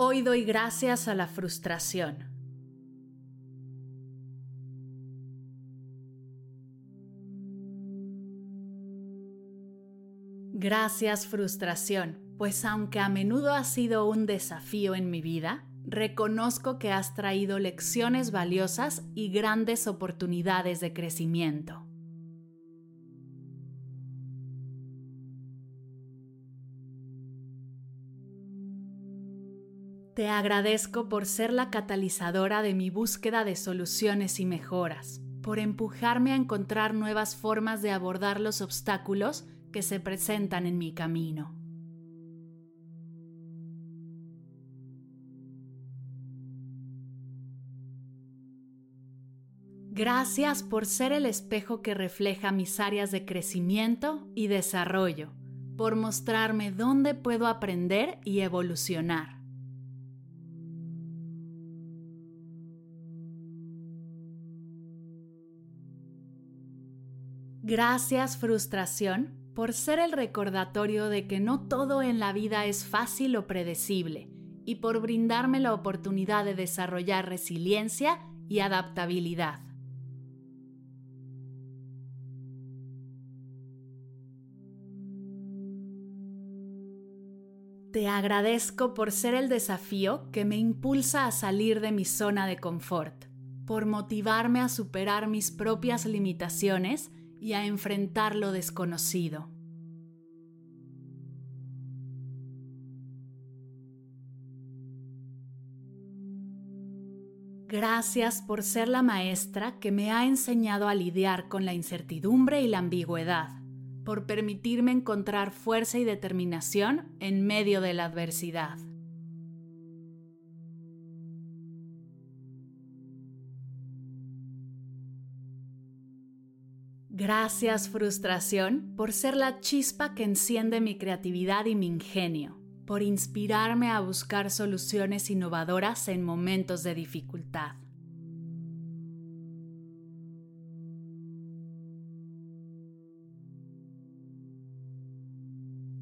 Hoy doy gracias a la frustración. Gracias frustración, pues aunque a menudo ha sido un desafío en mi vida, reconozco que has traído lecciones valiosas y grandes oportunidades de crecimiento. Te agradezco por ser la catalizadora de mi búsqueda de soluciones y mejoras, por empujarme a encontrar nuevas formas de abordar los obstáculos que se presentan en mi camino. Gracias por ser el espejo que refleja mis áreas de crecimiento y desarrollo, por mostrarme dónde puedo aprender y evolucionar. Gracias frustración por ser el recordatorio de que no todo en la vida es fácil o predecible y por brindarme la oportunidad de desarrollar resiliencia y adaptabilidad. Te agradezco por ser el desafío que me impulsa a salir de mi zona de confort, por motivarme a superar mis propias limitaciones y a enfrentar lo desconocido. Gracias por ser la maestra que me ha enseñado a lidiar con la incertidumbre y la ambigüedad, por permitirme encontrar fuerza y determinación en medio de la adversidad. Gracias frustración por ser la chispa que enciende mi creatividad y mi ingenio, por inspirarme a buscar soluciones innovadoras en momentos de dificultad.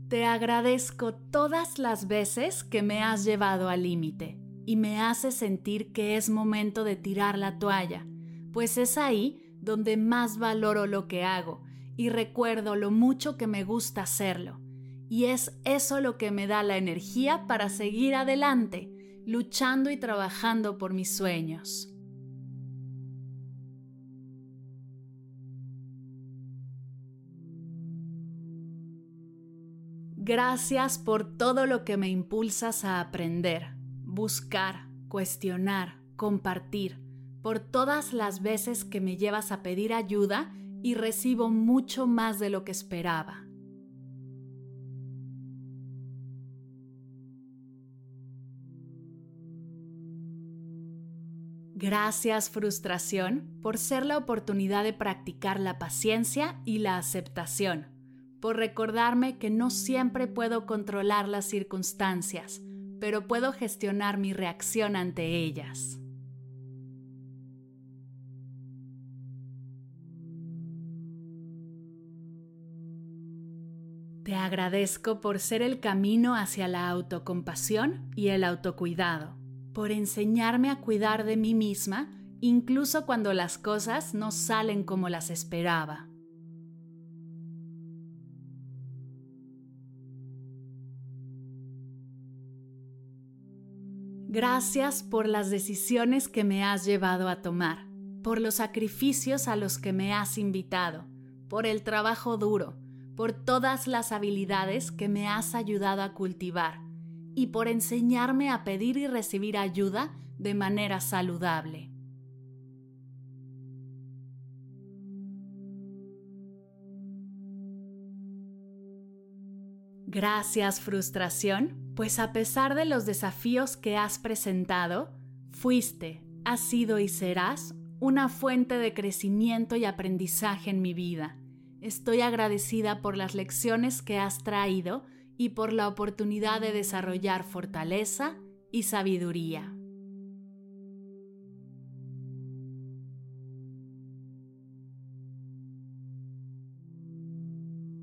Te agradezco todas las veces que me has llevado al límite y me haces sentir que es momento de tirar la toalla, pues es ahí donde más valoro lo que hago y recuerdo lo mucho que me gusta hacerlo. Y es eso lo que me da la energía para seguir adelante, luchando y trabajando por mis sueños. Gracias por todo lo que me impulsas a aprender, buscar, cuestionar, compartir por todas las veces que me llevas a pedir ayuda y recibo mucho más de lo que esperaba. Gracias frustración por ser la oportunidad de practicar la paciencia y la aceptación, por recordarme que no siempre puedo controlar las circunstancias, pero puedo gestionar mi reacción ante ellas. Agradezco por ser el camino hacia la autocompasión y el autocuidado, por enseñarme a cuidar de mí misma incluso cuando las cosas no salen como las esperaba. Gracias por las decisiones que me has llevado a tomar, por los sacrificios a los que me has invitado, por el trabajo duro, por todas las habilidades que me has ayudado a cultivar y por enseñarme a pedir y recibir ayuda de manera saludable. Gracias frustración, pues a pesar de los desafíos que has presentado, fuiste, has sido y serás una fuente de crecimiento y aprendizaje en mi vida Estoy agradecida por las lecciones que has traído y por la oportunidad de desarrollar fortaleza y sabiduría.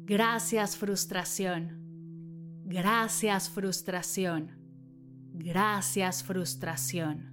Gracias frustración. Gracias frustración. Gracias frustración.